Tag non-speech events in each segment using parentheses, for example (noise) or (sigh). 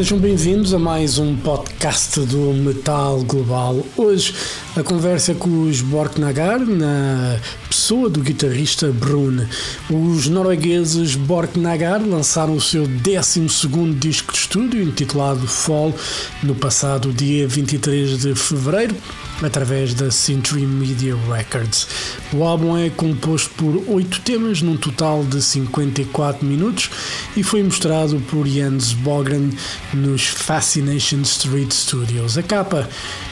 Sejam bem-vindos a mais um podcast do Metal Global. Hoje a conversa com os Borknagar na pessoa do guitarrista Brune. Os noruegueses Borknagar lançaram o seu 12 disco de estúdio intitulado Fall no passado dia 23 de fevereiro através da Century Media Records. O álbum é composto por oito temas, num total de 54 minutos, e foi mostrado por Jens Bogren nos Fascination Street Studios. A capa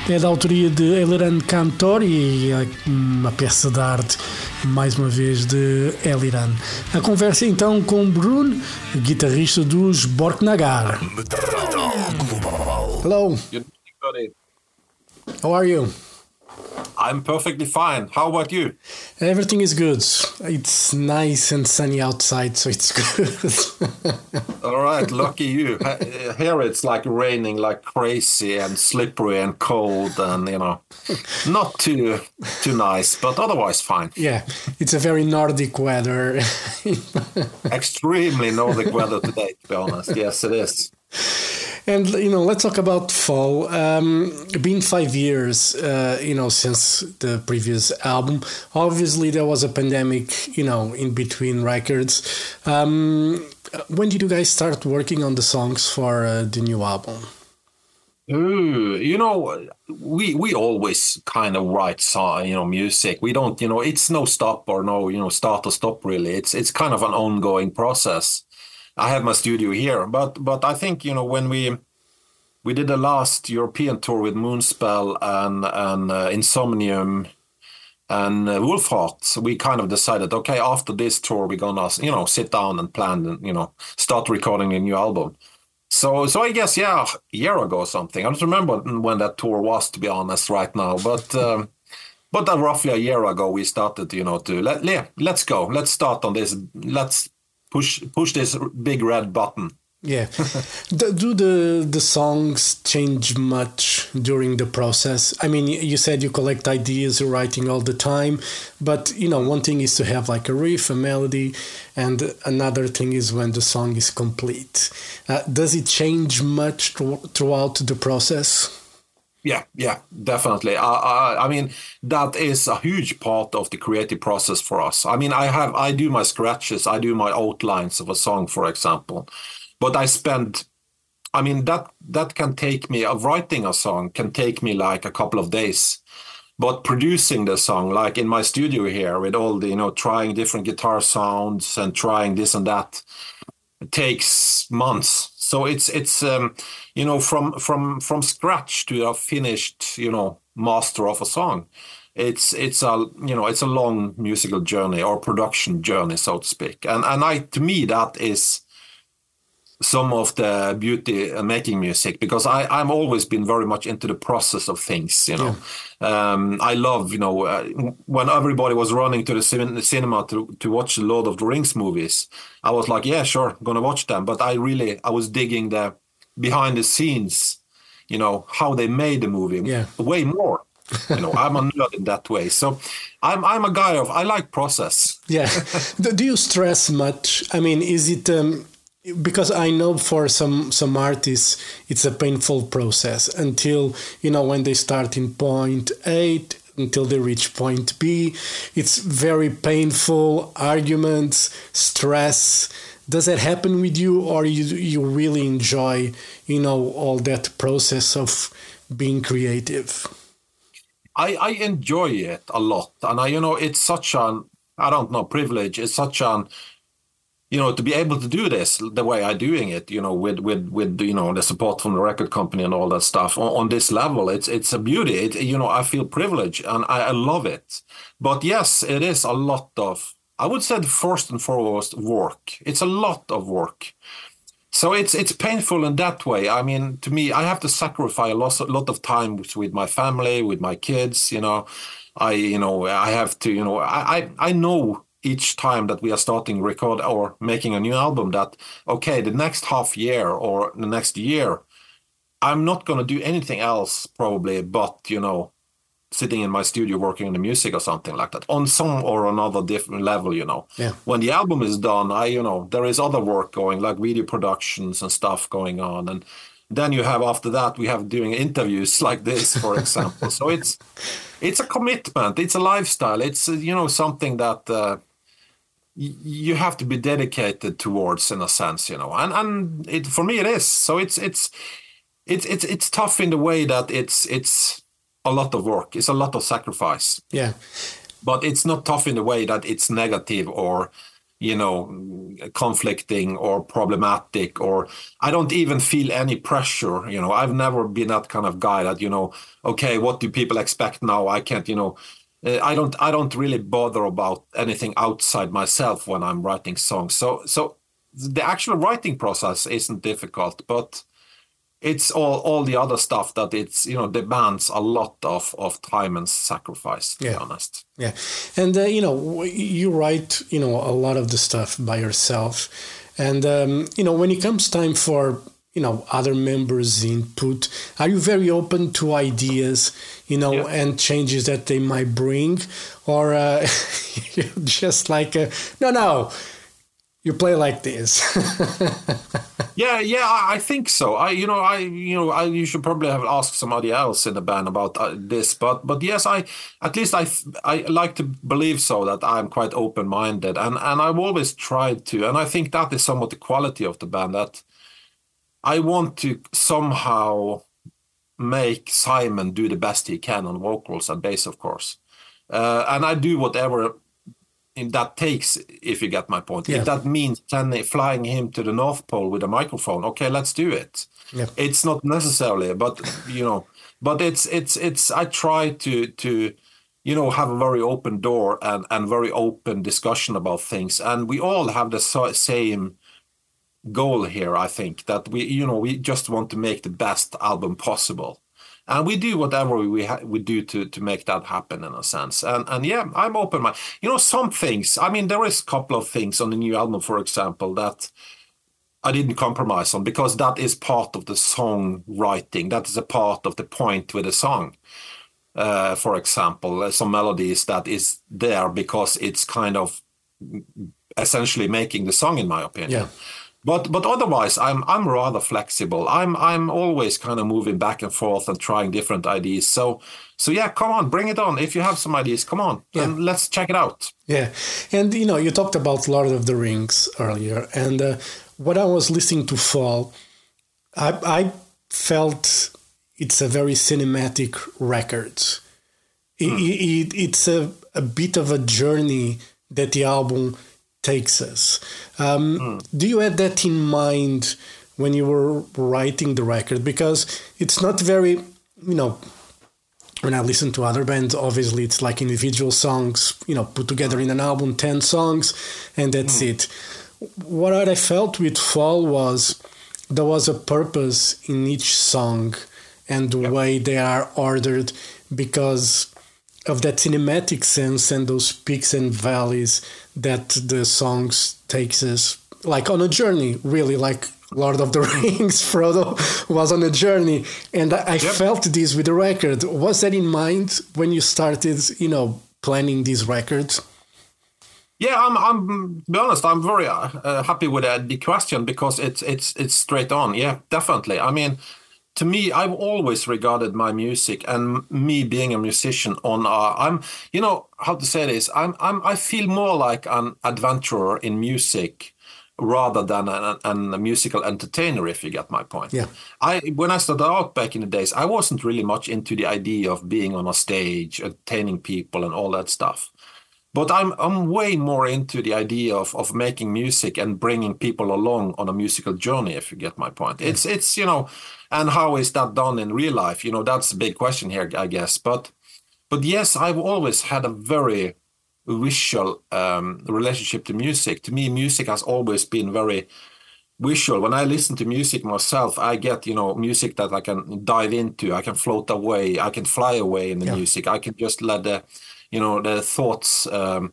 é da autoria de Eliran Cantor e é uma peça de arte, mais uma vez, de Eliran. A conversa então com Brun, guitarrista dos Borknagar. Hello. How are you? I'm perfectly fine. How about you? Everything is good. It's nice and sunny outside, so it's (laughs) good. All right, lucky you. Here it's like raining like crazy and slippery and cold and you know, not too too nice, but otherwise fine. Yeah, it's a very Nordic weather. (laughs) Extremely Nordic weather today, to be honest. Yes, it is. And you know, let's talk about fall. Um, been five years, uh, you know, since the previous album. Obviously, there was a pandemic, you know, in between records. Um, when did you guys start working on the songs for uh, the new album? Ooh, you know, we we always kind of write song, you know, music. We don't, you know, it's no stop or no, you know, start or stop. Really, it's it's kind of an ongoing process. I have my studio here, but but I think you know when we we did the last European tour with Moonspell and and uh, Insomnium and uh, we kind of decided, okay, after this tour, we're gonna you know sit down and plan and you know start recording a new album. So so I guess yeah, a year ago or something. I don't remember when that tour was to be honest right now, but. Um, but uh, roughly a year ago, we started, you know, to let yeah, let's go, let's start on this, let's push push this big red button. Yeah. Do the the songs change much during the process? I mean, you said you collect ideas, you're writing all the time, but you know, one thing is to have like a riff, a melody, and another thing is when the song is complete. Uh, does it change much throughout the process? Yeah, yeah, definitely. I, I, I mean, that is a huge part of the creative process for us. I mean, I have, I do my scratches, I do my outlines of a song, for example, but I spend, I mean, that that can take me. Of writing a song can take me like a couple of days, but producing the song, like in my studio here, with all the, you know, trying different guitar sounds and trying this and that, takes months so it's it's um, you know from from from scratch to a finished you know master of a song. It's it's a you know it's a long musical journey or production journey, so to speak. And and I to me that is some of the beauty making music because I I'm always been very much into the process of things. You know, yeah. um, I love you know uh, when everybody was running to the cinema to to watch the Lord of the Rings movies. I was like, yeah, sure, gonna watch them. But I really I was digging the behind the scenes. You know how they made the movie yeah. way more. you know i'm a nerd in that way so i'm i'm a guy of i like process yeah (laughs) do you stress much i mean is it um because I know for some some artists it's a painful process until you know when they start in point A until they reach point B it's very painful arguments stress does that happen with you or you you really enjoy you know all that process of being creative? I I enjoy it a lot and I you know it's such an I don't know privilege. It's such an you know to be able to do this the way i'm doing it you know with with with you know the support from the record company and all that stuff on, on this level. It's it's a beauty. It, you know i feel privileged and I, I, love it. But yes it is a lot of i would say first and foremost work. It's a lot of work. So it's it's painful in that way. I mean to me i have to sacrifice a lot, a lot of time with, with my family with my kids you know. I you know i have to you know i i, I know each time that we are starting record or making a new album that okay the next half year or the next year i'm not going to do anything else probably but you know sitting in my studio working on the music or something like that on some or another different level you know. Yeah. when the album is done i you know there is other work going like video productions and stuff going on. And then you have after that we have doing interviews (laughs) like this for example. So it's it's a commitment. It's a lifestyle. It's you know something that uh, you have to be dedicated towards in a sense you know. And and it for me it is. So it's it's it's it's it's tough in the way that it's it's a lot of work. It's a lot of sacrifice. Yeah. but it's not tough in the way that it's negative or you know conflicting or problematic or i don't even feel any pressure you know. I've never been that kind of guy that you know okay what do people expect now? I can't you know uh, i don't i don't really bother about anything outside myself when i'm writing songs. So so the actual writing process isn't difficult but it's all all the other stuff that it's you know demands a lot of of time and sacrifice to Yeah. be honest Yeah, and uh, you know you write you know a lot of the stuff by yourself, and um, you know when it comes time for you know other members' input, are you very open to ideas, you know, Yeah. and changes that they might bring, or uh, (laughs) just like uh, no no, you play like this. (laughs) Yeah, yeah, I, think so. I, you know, I, you know, I, you should probably have asked somebody else in the band about uh, this, but, but yes, I, at least I, I like to believe so that I'm quite open-minded, and and I've always tried to, and I think that is somewhat the quality of the band that I want to somehow make Simon do the best he can on vocals and bass, of course, uh, and I do whatever that takes if you get my point Yeah. if that means sending flying him to the north pole with a microphone okay let's do it Yeah. it's not necessarily but you know but it's it's it's i try to to you know have a very open door and and very open discussion about things and we all have the so- same goal here i think that we you know we just want to make the best album possible and we do whatever we ha- we do to to make that happen in a sense. And and yeah i'm open mind. You know some things i mean there is a couple of things on the new album for example that i didn't compromise on because that is part of the song writing. That is a part of the point with the song. Uh, for example some melodies that is there because it's kind of essentially making the song in my opinion. Yeah. But but otherwise i'm i'm rather flexible. I'm i'm always kind of moving back and forth and trying different ideas. So so yeah come on bring it on. If you have some ideas come on Yeah. and let's check it out. Yeah, and you know, you talked about Lord of the Rings earlier, and uh, when I was listening to Fall, I, I felt it's a very cinematic record. It, it, it's a, a bit of a journey that the album takes us. Um, Do you have that in mind when you were writing the record? Because it's not very, you know, when I listen to other bands, obviously it's like individual songs, you know, put together in an album, 10 songs, and that's it. What I felt with Fall was there was a purpose in each song and the way they are ordered because of that cinematic sense and those peaks and valleys that the songs takes us like on a journey really like lord of the (laughs) rings frodo was on a journey and i, I felt this with the record was that in mind when you started you know planning these records Yeah, I'm. I'm. To be honest, I'm very uh, uh, happy with uh, the question because it's it's it's straight on. Yeah, definitely. I mean, to me, I've always regarded my music and me being a musician on. Uh, I'm. You know how to say this. I'm. I'm. I feel more like an adventurer in music rather than an, an, a musical entertainer. If you get my point. Yeah. I when I started out back in the days, I wasn't really much into the idea of being on a stage, entertaining people, and all that stuff but I'm I'm way more into the idea of of making music and bringing people along on a musical journey. If you get my point, it's it's you know, and how is that done in real life? You know, that's a big question here, I guess. But but yes, I've always had a very visual um, relationship to music. To me, music has always been very visual. When I listen to music myself, I get you know music that I can dive into. I can float away. I can fly away in the Yeah. music. I can just let the you know the thoughts um,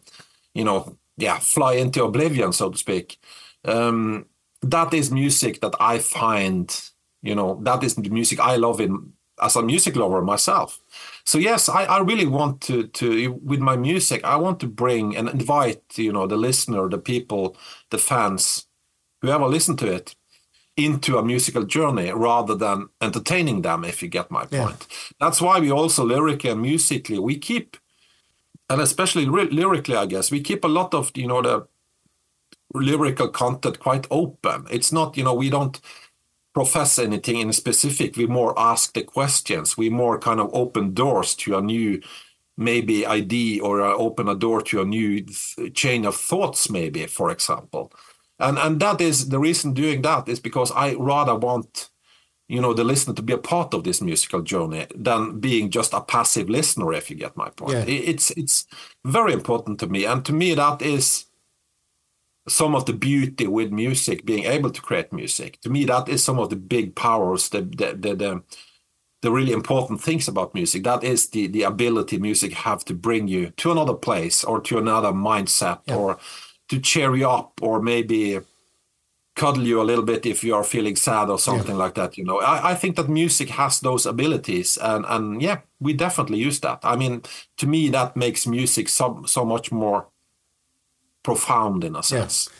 you know yeah fly into oblivion so to speak um, that is music that i find you know that is the music i love in as a music lover myself. So yes, I, I really want to to with my music, I want to bring and invite you know the listener, the people, the fans, whoever listen to it, into a musical journey rather than entertaining them. If you get my point, yeah. that's why we also lyrically and musically we keep, and especially lyrically, I guess we keep a lot of you know the lyrical content quite open. It's not you know we don't profess anything in specific. We more ask the questions. We more kind of open doors to a new maybe idea or uh, open a door to a new chain of thoughts, maybe, for example. And and that is the reason doing that is because I rather want you know the listener to be a part of this musical journey than being just a passive listener if you get my point yeah. it's it's very important to me and to me that is some of the beauty with music, being able to create music. To me, that is some of the big powers, the the the, the, the really important things about music. That is the the ability music have to bring you to another place or to another mindset yeah. or to cheer you up or maybe cuddle you a little bit if you are feeling sad or something yeah. like that. You know, I, I think that music has those abilities, and and yeah, we definitely use that. I mean, to me, that makes music so so much more profound in a sense. Yeah.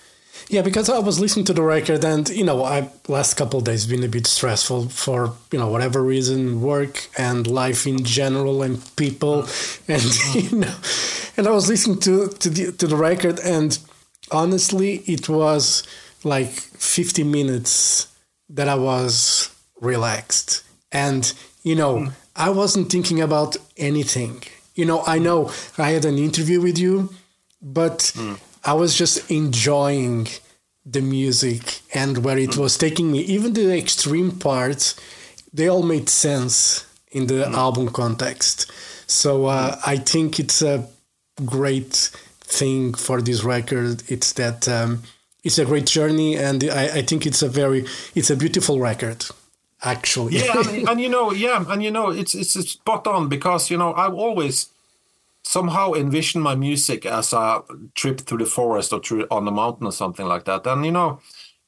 Yeah, because I was listening to the record, and you know, I last couple days been a bit stressful for you know whatever reason, work and life in general, and people, (laughs) and you know, and I was listening to to the to the record, and honestly, it was like fifty minutes that I was relaxed, and you know, mm. I wasn't thinking about anything. You know, I know I had an interview with you, but mm. I was just enjoying the music and where it was taking me. Even the extreme parts, they all made sense in the mm. album context. So uh, I think it's a great thing for this record. It's that um, it's a great journey, and I, I, think it's a very it's a beautiful record. Actually, yeah, and, (laughs) and you know, yeah, and you know, it's it's spot on because you know I've always somehow envision my music as a trip through the forest or through on the mountain or something like that. And you know,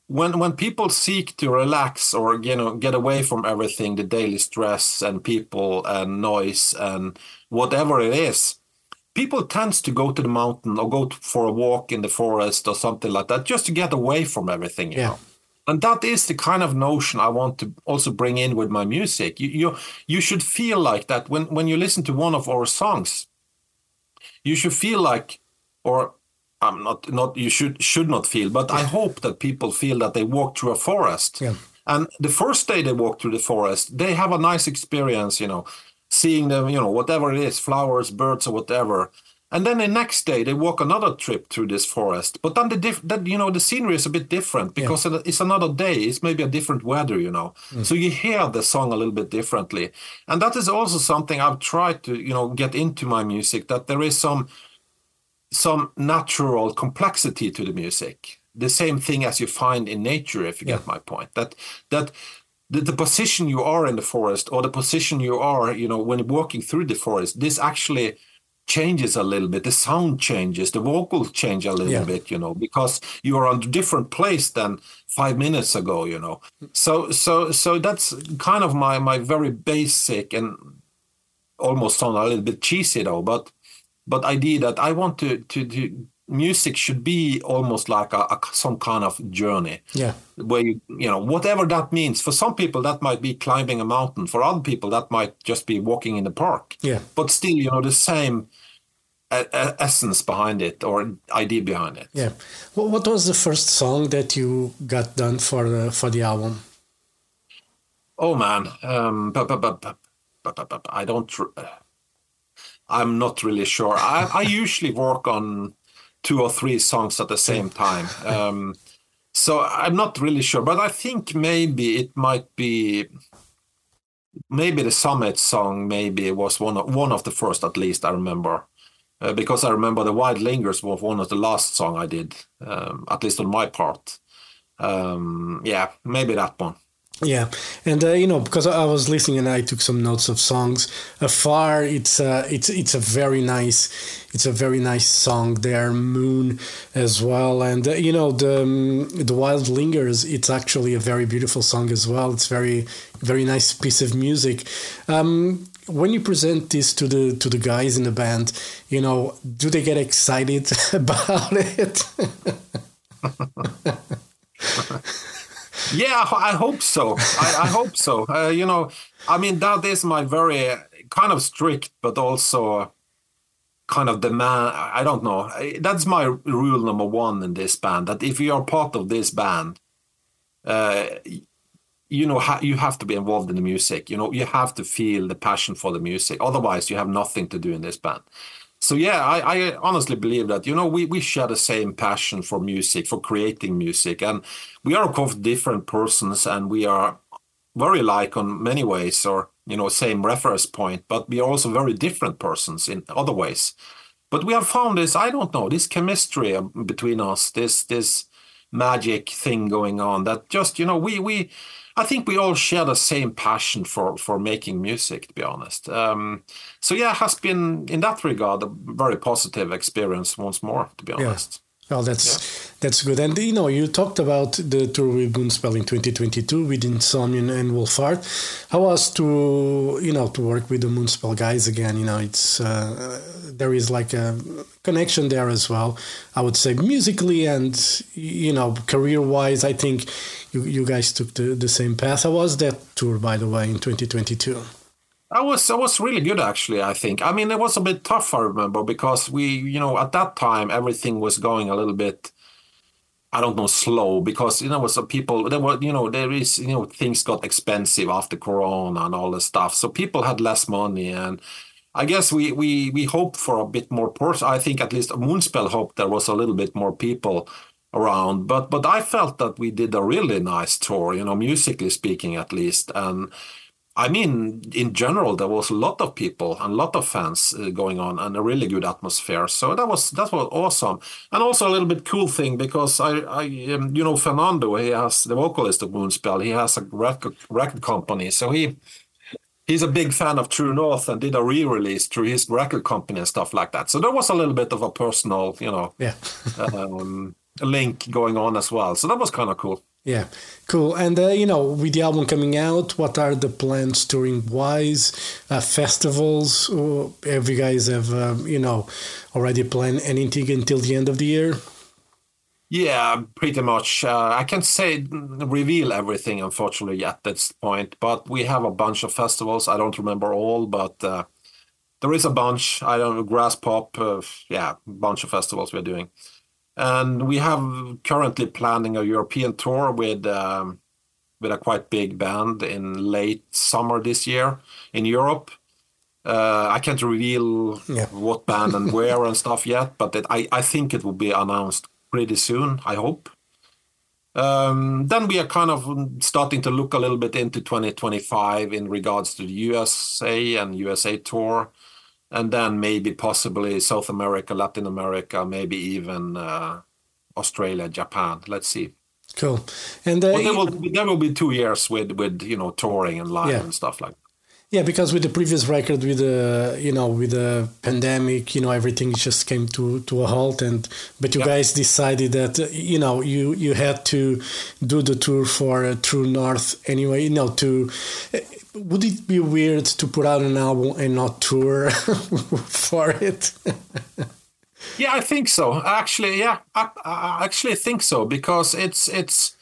when when people seek to relax or you know get away from everything, the daily stress and people and noise and whatever it is, people tends to go to the mountain or go for a walk in the forest or something like that just to get away from everything. You yeah. know? and that is the kind of notion I want to also bring in with my music. You, you you should feel like that when when you listen to one of our songs you should feel like, or I'm not not you should should not feel, but I hope that people feel that they walk through a forest. Yeah. And the first day they walk through the forest, they have a nice experience, you know, seeing them, you know, whatever it is, flowers, birds, or whatever. And then the next day they walk another trip through this forest. But then the diff- that you know the scenery is a bit different because yeah. it's another day. It's maybe a different weather, you know. Mm. So you hear the song a little bit differently. And that is also something I've tried to you know get into my music. That there is some some natural complexity to the music. The same thing as you find in nature, if you yeah. get my point. That that the, the position you are in the forest or the position you are, you know, when walking through the forest, this actually changes a little bit the sound changes the vocals change a little yeah. bit you know because you are on a different place than five minutes ago you know so so so that's kind of my my very basic and almost sound a little bit cheesy though but but idea that i want to to, to music should be almost like a, a, some kind of journey yeah where you you know whatever that means for some people that might be climbing a mountain for other people that might just be walking in the park yeah but still you know the same essence behind it or idea behind it. Yeah. Well, what was the first song that you got done for the for the album? Oh man, um, but, but, but, but, I don't. I'm not really sure. I, I usually work on two or three songs at the same time. (laughs) Um, so I'm not really sure, but I think maybe it might be maybe the summit song maybe it was one of one of the first at least I remember uh, because I remember the Wild Lingers was one of the last song I did, um, at least on my part. Um, yeah, maybe that one. Yeah, and uh, you know because I was listening and I took some notes of songs. Afar, it's uh, it's it's a very nice, it's a very nice song there. Moon as well, and uh, you know the um, the Wild Lingers. It's actually a very beautiful song as well. It's very very nice piece of music. Um, when you present this to the to the guys in the band, you know, do they get excited (laughs) about it? (laughs) Yeah, I hope so. I, I hope so. Uh, you know, I mean, that is my very kind of strict, but also kind of demand. I don't know. That's my rule number one in this band. That if you are part of this band, uh, you know, you have to be involved in the music. You know, you have to feel the passion for the music. Otherwise, you have nothing to do in this band. So yeah, I, I honestly believe that you know we we share the same passion for music, for creating music, and we are of course different persons, and we are very like on many ways, or you know same reference point, but we are also very different persons in other ways. But we have found this I don't know this chemistry um, between us, this this magic thing going on that just you know we we I think we all share the same passion for for making music. To be honest, um, so yeah, it has been in that regard a very positive experience once more. To be honest. Yeah. Well, that's yeah. that's good. And you know, you talked about the tour with Moonspell in 2022 with Insomnium and Wolfheart. How was to you know to work with the Moonspell guys again? You know, it's uh, there is like a connection there as well. I would say musically and you know career wise, I think you you guys took the, the same path. How was that tour, by the way, in 2022? I was I was really good actually. I think. I mean, it was a bit tough. I remember because we, you know, at that time everything was going a little bit. I don't know, slow because you know, was people there were you know there is you know things got expensive after Corona and all this stuff, so people had less money and. I guess we we we hoped for a bit more. I think at least Moonspell hoped there was a little bit more people around, but but I felt that we did a really nice tour, you know, musically speaking at least, and I mean, in general, there was a lot of people and a lot of fans uh, going on, and a really good atmosphere. So that was that was awesome, and also a little bit cool thing because I, I um, you know, Fernando, he has the vocalist of Moonspell. He has a record record company, so he he's a big fan of True North and did a re-release through his record company and stuff like that. So there was a little bit of a personal, you know, yeah. (laughs) um, link going on as well. So that was kind of cool. Yeah, cool. And uh, you know, with the album coming out, what are the plans touring wise? Uh, festivals? Or have you guys have um, you know already planned anything until the end of the year? Yeah, pretty much. Uh, I can't say reveal everything, unfortunately, at this point. But we have a bunch of festivals. I don't remember all, but uh, there is a bunch. I don't know, Graspop. Uh, yeah, bunch of festivals we're doing. And we have currently planning a European tour with um, with a quite big band in late summer this year in Europe. Uh, I can't reveal yeah. what band and (laughs) where and stuff yet, but it, I, I think it will be announced pretty soon, I hope. Um, then we are kind of starting to look a little bit into 2025 in regards to the USA and USA tour and then maybe possibly South America, Latin America, maybe even uh, Australia, Japan. Let's see. Cool. And uh, well, there, will, there will be two years with with you know touring and live yeah. and stuff like. that. Yeah, because with the previous record, with the you know with the pandemic, you know everything just came to, to a halt, and but you guys decided that you know you you had to do the tour for uh, True North anyway. You know to would it be weird to put out an album and not tour (laughs) for it? (laughs) yeah, I think so. Actually, yeah, I, I actually think so because it's it's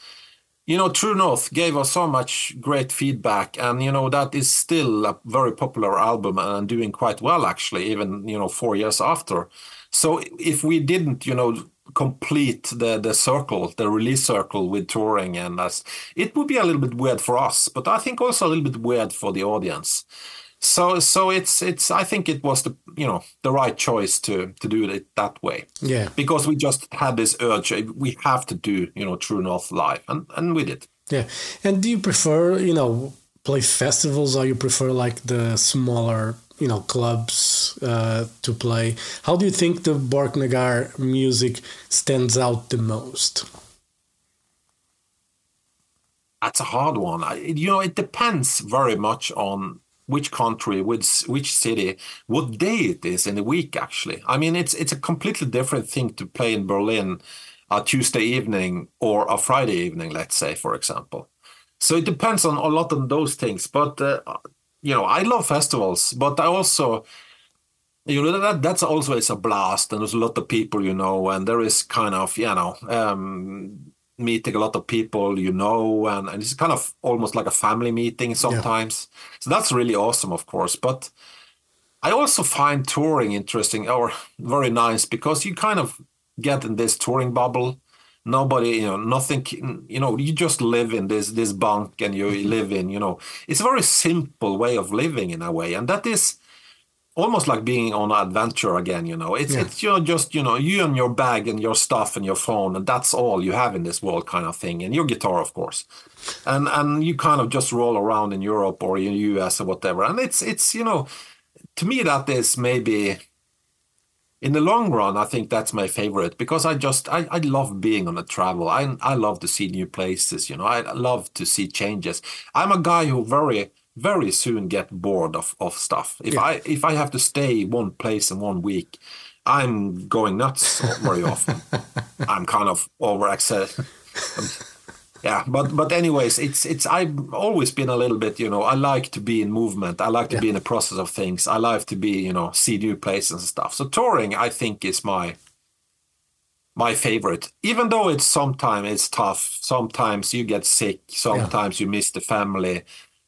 you know True North gave us so much great feedback, and you know that is still a very popular album and doing quite well actually, even you know four years after. So if we didn't, you know, complete the the circle, the release circle with touring, and as it would be a little bit weird for us, but I think also a little bit weird for the audience. So so it's it's I think it was the you know the right choice to to do it that way. Yeah. Because we just had this urge, eh, we have to do you know True North live, and and we did. Yeah. And do you prefer you know play festivals, or you prefer like the smaller you know clubs uh, to play. How do you think the Borknagar music stands out the most? that's a hard one. I, you know, it depends very much on which country, which which city, what day it is in the week. Actually, I mean, it's it's a completely different thing to play in Berlin a Tuesday evening or a Friday evening, let's say, for example. So it depends on a lot on those things. But uh, you know, I love festivals, but I also you know that that's also it's a blast and there's a lot of people you know and there is kind of you know um, meeting a lot of people you know and, and it's kind of almost like a family meeting sometimes. Yeah. so that's really awesome of course but i also find touring interesting or very nice because you kind of get in this touring bubble. Nobody you know nothing you know you just live in this this bunk and you live in you know. It's a very simple way of living in a way and that is almost like being on an adventure again you know. It's yeah. it's you know just you know you and your bag and your stuff and your phone and that's all you have in this world kind of thing and your guitar of course. And and you kind of just roll around in Europe or in the US or whatever and it's it's you know to me that is maybe in the long run I think that's my favorite because I just I, I love being on a travel. I I love to see new places you know. I love to see changes. I'm a guy who very very soon get bored of, of stuff. If yeah. I if I have to stay one place in one week, I'm going nuts very often. (laughs) I'm kind of overexcited. Um, yeah, but but anyways, it's it's I've always been a little bit, you know, I like to be in movement. I like to yeah. be in the process of things. I like to be, you know, see new places and stuff. So touring, I think, is my my favorite. Even though it's sometimes it's tough. Sometimes you get sick. Sometimes yeah. you miss the family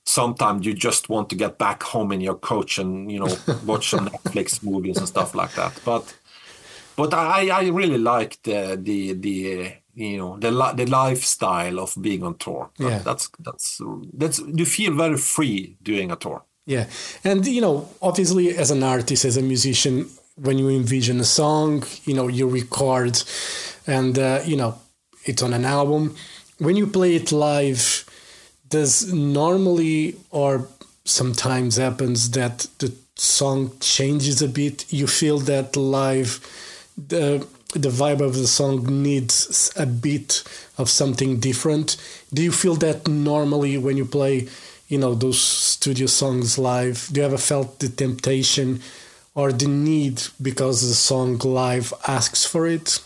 sometimes you just want to get back home in your coach and you know (laughs) watch some Netflix movies and stuff like that. But but I I really like the the the you know the the lifestyle of being on tour. Yeah, that's that's that's you feel very free doing a tour. Yeah, and you know obviously as an artist as a musician when you envision a song you know you record and uh, you know it's on an album when you play it live does normally or sometimes happens that the song changes a bit. You feel that live the the vibe of the song needs a bit of something different. Do you feel that normally when you play you know those studio songs live do you ever felt the temptation or the need because the song live asks for it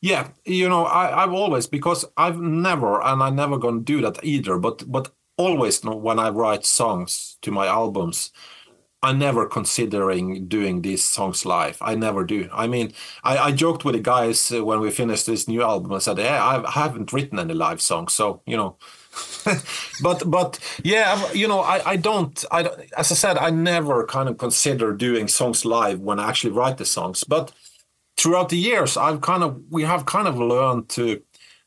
yeah, you know, I, I've always because I've never and I never gonna do that either. But but always when I write songs to my albums, I never considering doing these songs live. I never do. I mean, I, I joked with the guys uh, when we finished this new album. I said, "Yeah, I haven't written any live songs, so you know." (laughs) but but yeah, you know, I I don't. I as I said, I never kind of consider doing songs live when I actually write the songs, but throughout the years i've kind of we have kind of learned to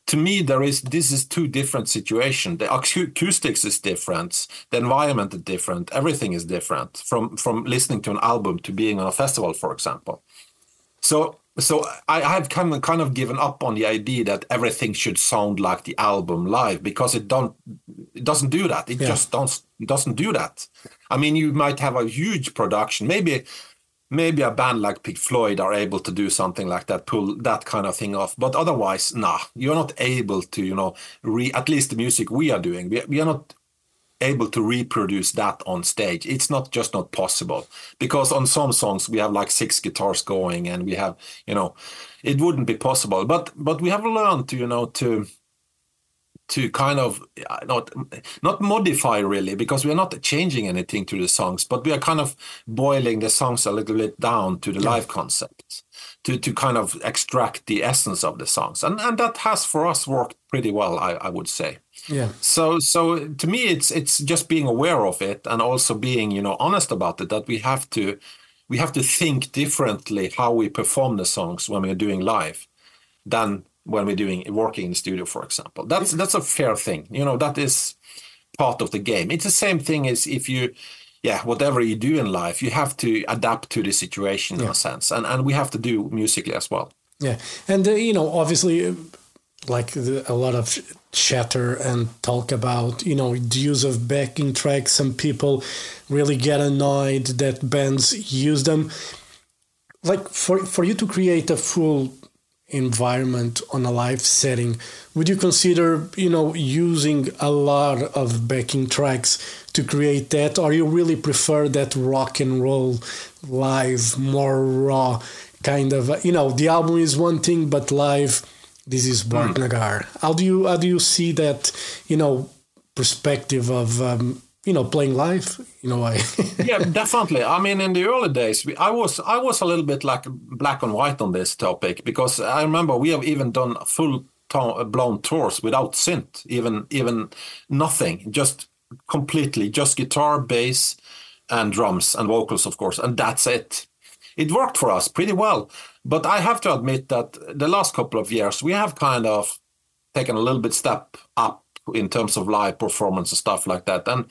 to me there is this is two different situations the acoustics is different the environment is different everything is different from from listening to an album to being on a festival for example so so I have kind of kind of given up on the idea that everything should sound like the album live because it don't it doesn't do that. It yeah. just don't doesn't do that. I mean, you might have a huge production, maybe maybe a band like Pink Floyd are able to do something like that, pull that kind of thing off. But otherwise, nah, you're not able to, you know, re at least the music we are doing, we, we are not able to reproduce that on stage. It's not just not possible because on some songs we have like six guitars going and we have, you know, it wouldn't be possible. But but we have learned to, you know, to to kind of uh, not not modify really because we are not changing anything to the songs but we are kind of boiling the songs a little bit down to the yeah. live concepts to to kind of extract the essence of the songs. And and that has for us worked pretty well i, I would say. Yeah. So so to me it's it's just being aware of it and also being you know honest about it that we have to we have to think differently how we perform the songs when we're doing live than when we're doing working in the studio, for example. That's that's a fair thing. You know, that is part of the game. It's the same thing as if you yeah, whatever you do in life, you have to adapt to the situation yeah. in a sense. And and we have to do musically as well. Yeah. And uh, you know, obviously like the, a lot of chatter and talk about you know the use of backing tracks some people really get annoyed that bands use them like for for you to create a full environment on a live setting would you consider you know using a lot of backing tracks to create that or you really prefer that rock and roll live more raw kind of you know the album is one thing but live this is Bort mm. Nagar how do you how do you see that you know perspective of um, you know playing live you know I (laughs) yeah definitely. I mean in the early days i was i was a little bit like black and white on this topic because i remember we have even done full uh, blown tours without synth even even nothing just completely just guitar bass and drums and vocals of course and that's it. It worked for us pretty well but i have to admit that the last couple of years we have kind of taken a little bit step up in terms of live performance and stuff like that and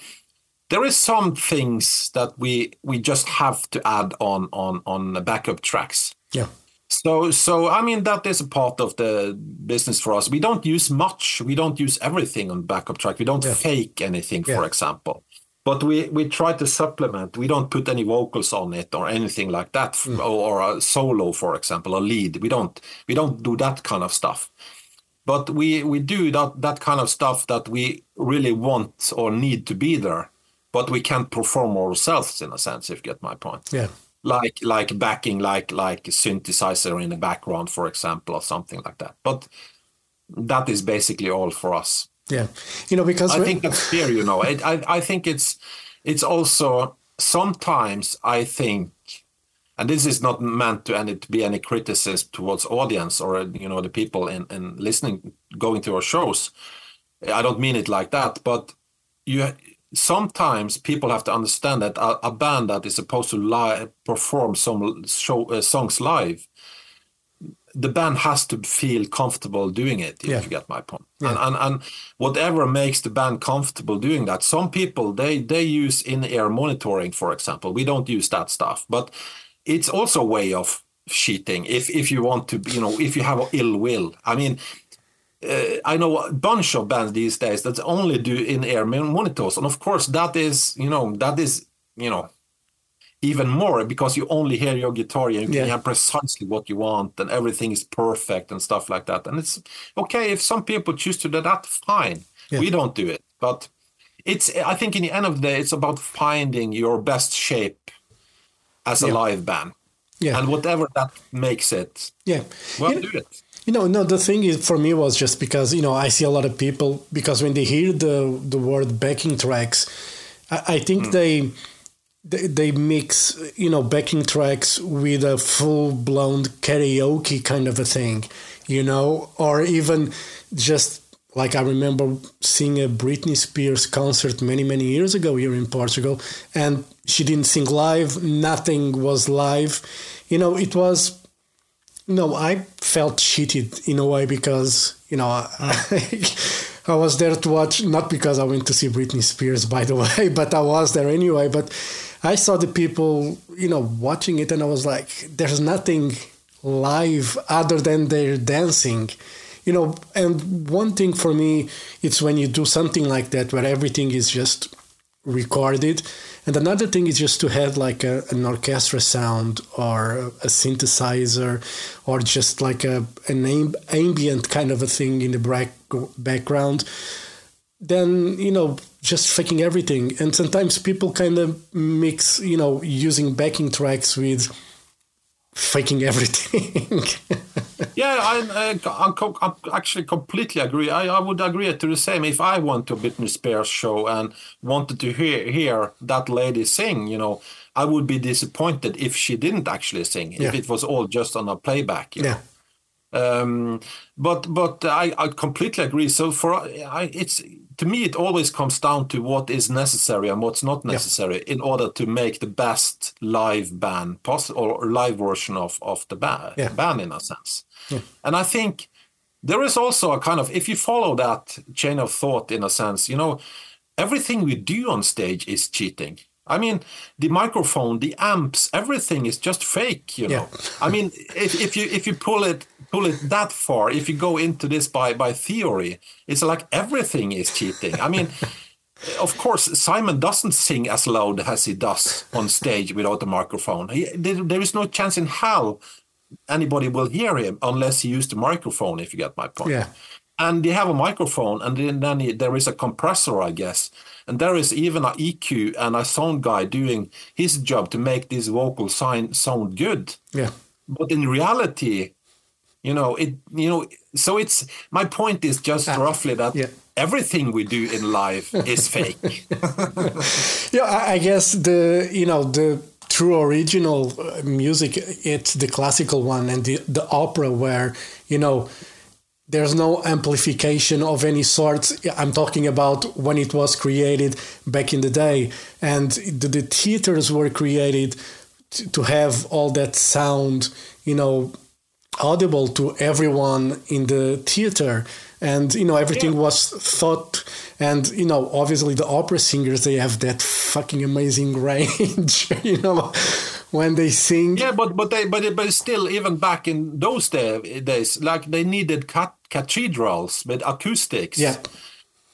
there is some things that we we just have to add on on on the backup tracks. Yeah. So so I mean that is a part of the business for us. We don't use much. We don't use everything on backup track. We don't yeah. fake anything, yeah. for example. But we we try to supplement. We don't put any vocals on it or anything like that, mm. or, or a solo, for example, a lead. We don't we don't do that kind of stuff but we we do that that kind of stuff that we really want or need to be there but we can't perform ourselves in a sense if you get my point. Yeah. Like like backing like like a synthesizer in the background for example or something like that. But that is basically all for us. Yeah. You know because i think that's fair you know. It, i i think it's it's also sometimes i think and this is not meant to any to be any criticism towards audience or you know the people in, in listening going to our shows. I don't mean it like that but you sometimes people have to understand that a, a band that is supposed to live, perform some show, uh, songs live, the band has to feel comfortable doing it. If yeah. you get my point. Yeah. And, and and whatever makes the band comfortable doing that. Some people they they use in-ear monitoring, for example. We don't use that stuff, but it's also a way of cheating if if you want to you know if you have ill will i mean uh, I know a bunch of bands these days that only do in-ear monitors, and of course that is you know that is you know even more because you only hear your guitar and you can yeah. hear precisely what you want and everything is perfect and stuff like that. And it's okay if some people choose to do that, fine. Yeah. We don't do it, but it's I think in the end of the day it's about finding your best shape as a yeah. live band. Yeah. And whatever that makes it. Yeah. Well, you know, do it. You know, no. The thing is, for me, was just because you know I see a lot of people because when they hear the the word backing tracks, I, I think mm. they, they they mix you know backing tracks with a full blown karaoke kind of a thing, you know, or even just like I remember seeing a Britney Spears concert many many years ago here in Portugal, and she didn't sing live. Nothing was live. You know, it was no, I felt cheated in a way because you know ah. I, (laughs) I, was there to watch not because I went to see Britney Spears by the (laughs) way, but I was there anyway. But I saw the people you know watching it, and I was like, "There's nothing live other than their dancing." You know, and one thing for me, it's when you do something like that where everything is just recorded and another thing is just to have like a, an orchestra sound or a synthesizer or just like a, an ambient kind of a thing in the back, background. Then, you know, just faking everything. And sometimes people kind of mix, you know, using backing tracks with faking everything. (laughs) yeah, I, I, I, actually completely agree. I, I would agree to the same. If I went to a Britney Spears show and wanted to hear hear that lady sing, you know, I would be disappointed if she didn't actually sing. Yeah. If it was all just on a playback. yeah. Know? Um, but but I, I completely agree. So for I, it's to me, it always comes down to what is necessary and what's not necessary yeah. in order to make the best live band possible or live version of, of the band, yeah. band in a sense. Yeah. And I think there is also a kind of, if you follow that chain of thought in a sense, you know, everything we do on stage is cheating. I mean, the microphone, the amps, everything is just fake. You know, I mean, if, if you if you pull it pull it that far, if you go into this by by theory, it's like everything is cheating. I mean, (laughs) of course, Simon doesn't sing as loud as he does on stage without a microphone. He, there, is no chance in hell anybody will hear him unless he used the microphone. If you get my point. Yeah. And they have a microphone, and then, then he- there is a compressor, I guess, and there is even an EQ and a sound guy doing his job to make this vocal sign sound good. Yeah. But in reality, you know, it you know, so it's my point is just roughly that Ah, yeah. everything we do in life is (laughs) fake. Yeah, I, I guess the you know the true original uh, music it's the classical one and the the opera where you know there's no amplification of any sort. I'm talking about when it was created back in the day, and the, the theaters were created to, to have all that sound, you know, audible to everyone in the theater and you know everything was thought and you know obviously the opera singers they have that fucking amazing (laughs) range you know when they sing yeah, but but they but but still even back in those day, days, like they needed cat, cathedrals with acoustics. Yeah.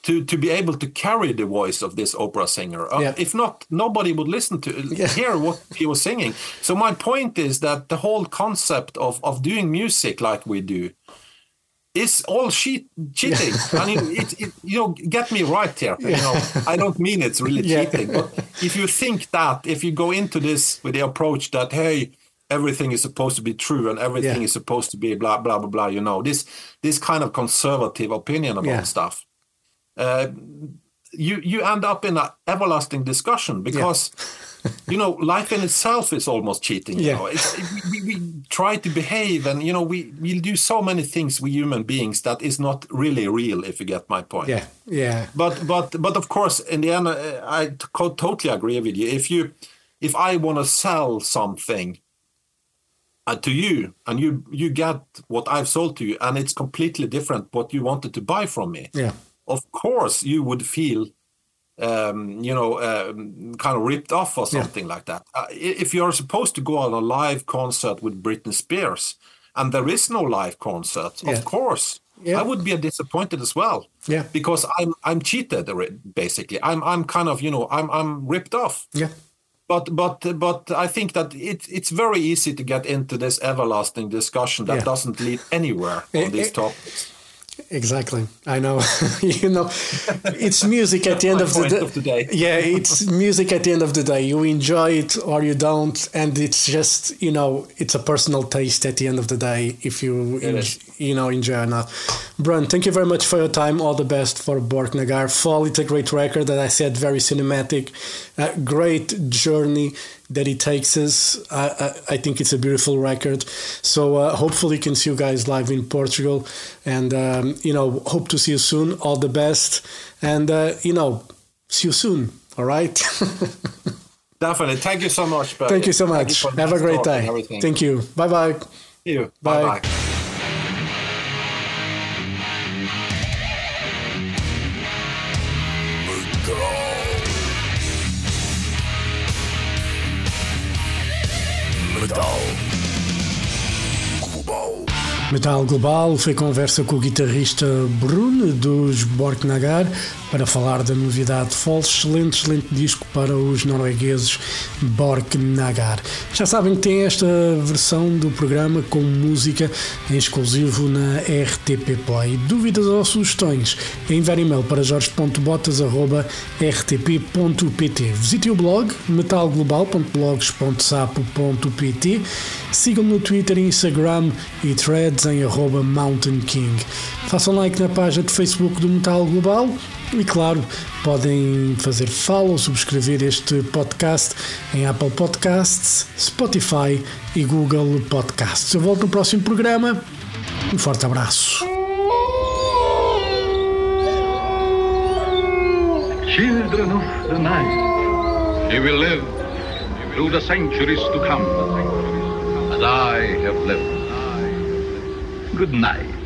To, to be able to carry the voice of this opera singer. Uh, Yeah. If not, nobody would listen to (laughs) Yeah. hear what he was singing. So my point is that the whole concept of, of doing music like we do is all cheat, cheating. I mean, it, it, you know, get me right here. You know, I don't mean it's really Yeah. cheating, but if you think that, if you go into this with the approach that, hey, everything is supposed to be true and everything Yeah. is supposed to be blah blah blah blah, you know, this this kind of conservative opinion about Yeah. stuff, uh, you you end up in an everlasting discussion because. you know, life in itself is almost cheating. You Yeah. know, it's, we, we, try to behave, and you know, we we do so many things we human beings that is not really real. If you get my point. yeah yeah But but but of course, in the end, uh, I totally agree with you. If you if I want to sell something uh, to you, and you you get what I've sold to you, and it's completely different what you wanted to buy from me, yeah of course you would feel um, you know um, kind of ripped off or something like that uh, if you're supposed to go on a live concert with britney spears and there is no live concert Yeah. of course Yeah. i would be disappointed as well Yeah. because i'm i'm cheated basically i'm i'm kind of you know i'm i'm ripped off yeah but but but i think that it, it's very easy to get into this everlasting discussion that Yeah. doesn't lead anywhere Eh, on these eh, topics Exactly. I know. (laughs) you know, it's music at the end of the, of the day. Yeah, it's music at the end of the day. You enjoy it or you don't, and it's just you know, it's a personal taste at the end of the day. If you en- you know enjoy or not. Brun, thank you very much for your time. All the best for Borknagar. Fall. It's a great record that I said very cinematic. A great journey that he takes us. I, I, I think it's a beautiful record. So uh, hopefully, you can see you guys live in Portugal, and um, you know, hope to see you soon. All the best, and uh, you know, see you soon. All right. (laughs) Definitely. Thank you so much. Thank you so much. the Have a great day. Thank you. Bye bye. You. Bye. Bye Metal Global foi conversa com o guitarrista Bruno dos Borknagar para falar da novidade False, excelente, excelente disco para os noruegueses Borknagar. Já sabem que tem esta versão do programa com música em exclusivo na RTP Play. Dúvidas ou sugestões? Enviar e-mail para jorge.botas.rtp.pt Visite o blog metalglobal.blogs.sapo.pt Sigam-me no Twitter, Instagram e threads em arroba Mountain King. Façam like na página de Facebook do Metal Global e, claro, podem fazer follow, subscrever este podcast em Apple Podcasts, Spotify e Google Podcasts. Eu volto no próximo programa. Um forte abraço. Children of the night, you will live through the centuries to come, as I have lived. Good night.